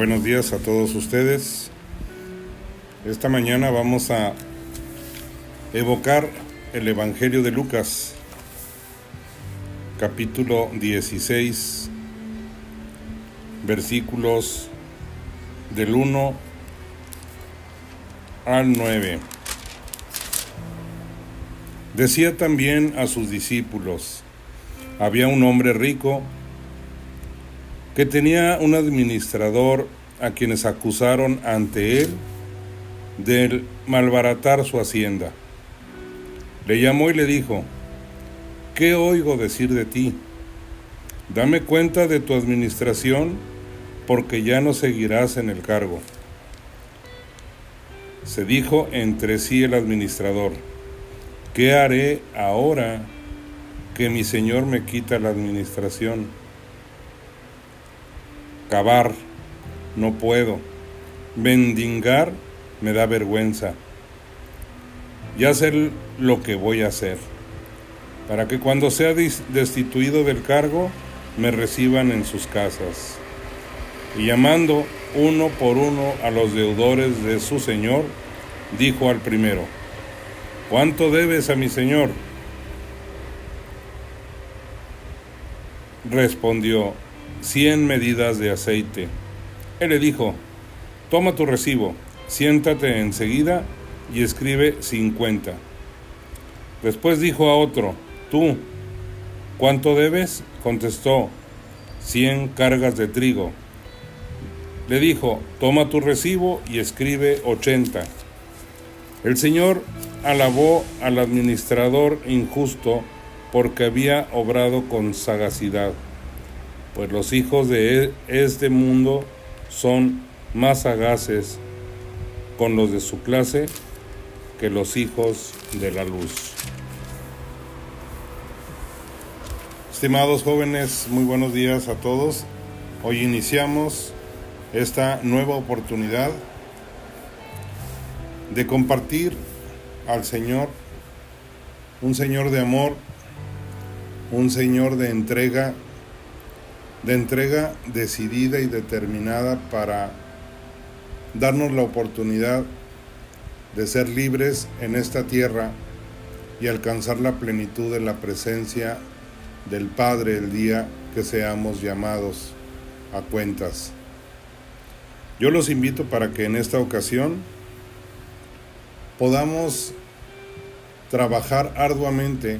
Buenos días a todos ustedes. Esta mañana vamos a evocar el Evangelio de Lucas, capítulo 16, versículos del 1 al 9. Decía también a sus discípulos, había un hombre rico que tenía un administrador a quienes acusaron ante él del malbaratar su hacienda. Le llamó y le dijo, ¿qué oigo decir de ti? Dame cuenta de tu administración porque ya no seguirás en el cargo. Se dijo entre sí el administrador, ¿qué haré ahora que mi señor me quita la administración? Cavar, no puedo. Mendigar, me da vergüenza. Ya sé lo que voy a hacer, para que cuando sea destituido del cargo, me reciban en sus casas. Y llamando uno por uno a los deudores de su señor, dijo al primero, ¿cuánto debes a mi señor? Respondió, cien medidas de aceite. Él le dijo, toma tu recibo, siéntate enseguida y escribe cincuenta. Después dijo a otro, tú, ¿cuánto debes? Contestó, cien cargas de trigo. Le dijo, toma tu recibo y escribe ochenta. El Señor alabó al administrador injusto porque había obrado con sagacidad, pues los hijos de este mundo son más sagaces con los de su clase que los hijos de la luz. Estimados jóvenes, muy buenos días a todos. Hoy iniciamos esta nueva oportunidad de compartir al Señor, un Señor de amor, un Señor de entrega, de entrega decidida y determinada para darnos la oportunidad de ser libres en esta tierra y alcanzar la plenitud de la presencia del Padre el día que seamos llamados a cuentas. Yo los invito para que en esta ocasión podamos trabajar arduamente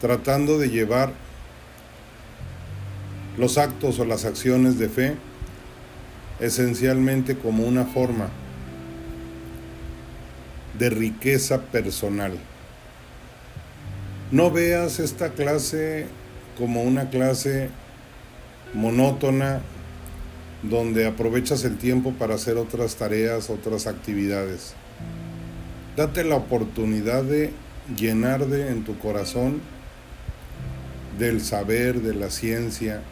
tratando de llevar los actos o las acciones de fe esencialmente como una forma de riqueza personal. No veas esta clase como una clase monótona donde aprovechas el tiempo para hacer otras tareas, otras actividades. Date la oportunidad de llenar de en tu corazón del saber, de la ciencia,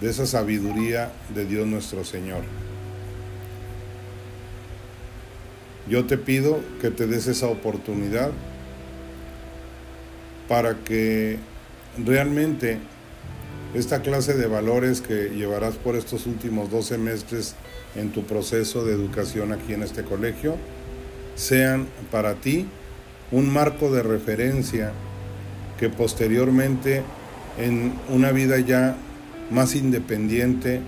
de esa sabiduría de Dios nuestro Señor. Yo te pido que te des esa oportunidad para que realmente esta clase de valores que llevarás por estos últimos dos semestres en tu proceso de educación aquí en este colegio sean para ti un marco de referencia que posteriormente en una vida ya más independiente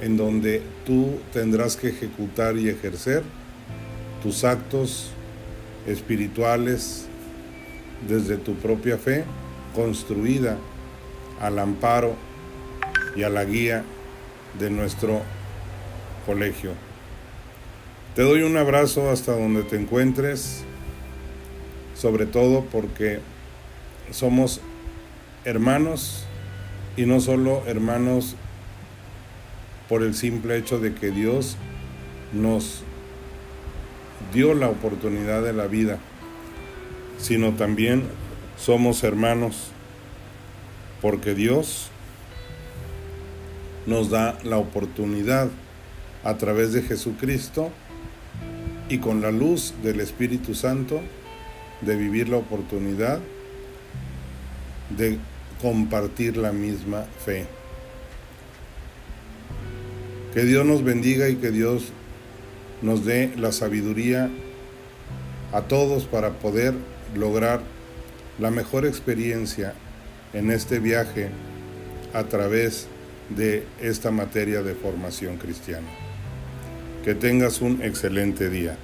en donde tú tendrás que ejecutar y ejercer tus actos espirituales desde tu propia fe construida al amparo y a la guía de nuestro colegio. Te doy un abrazo hasta donde te encuentres, sobre todo porque somos hermanos y no solo hermanos por el simple hecho de que Dios nos dio la oportunidad de la vida, sino también somos hermanos porque Dios nos da la oportunidad a través de Jesucristo y con la luz del Espíritu Santo de vivir la oportunidad de compartir la misma fe. Que Dios nos bendiga y que Dios nos dé la sabiduría a todos para poder lograr la mejor experiencia en este viaje a través de esta materia de formación cristiana. Que tengas un excelente día.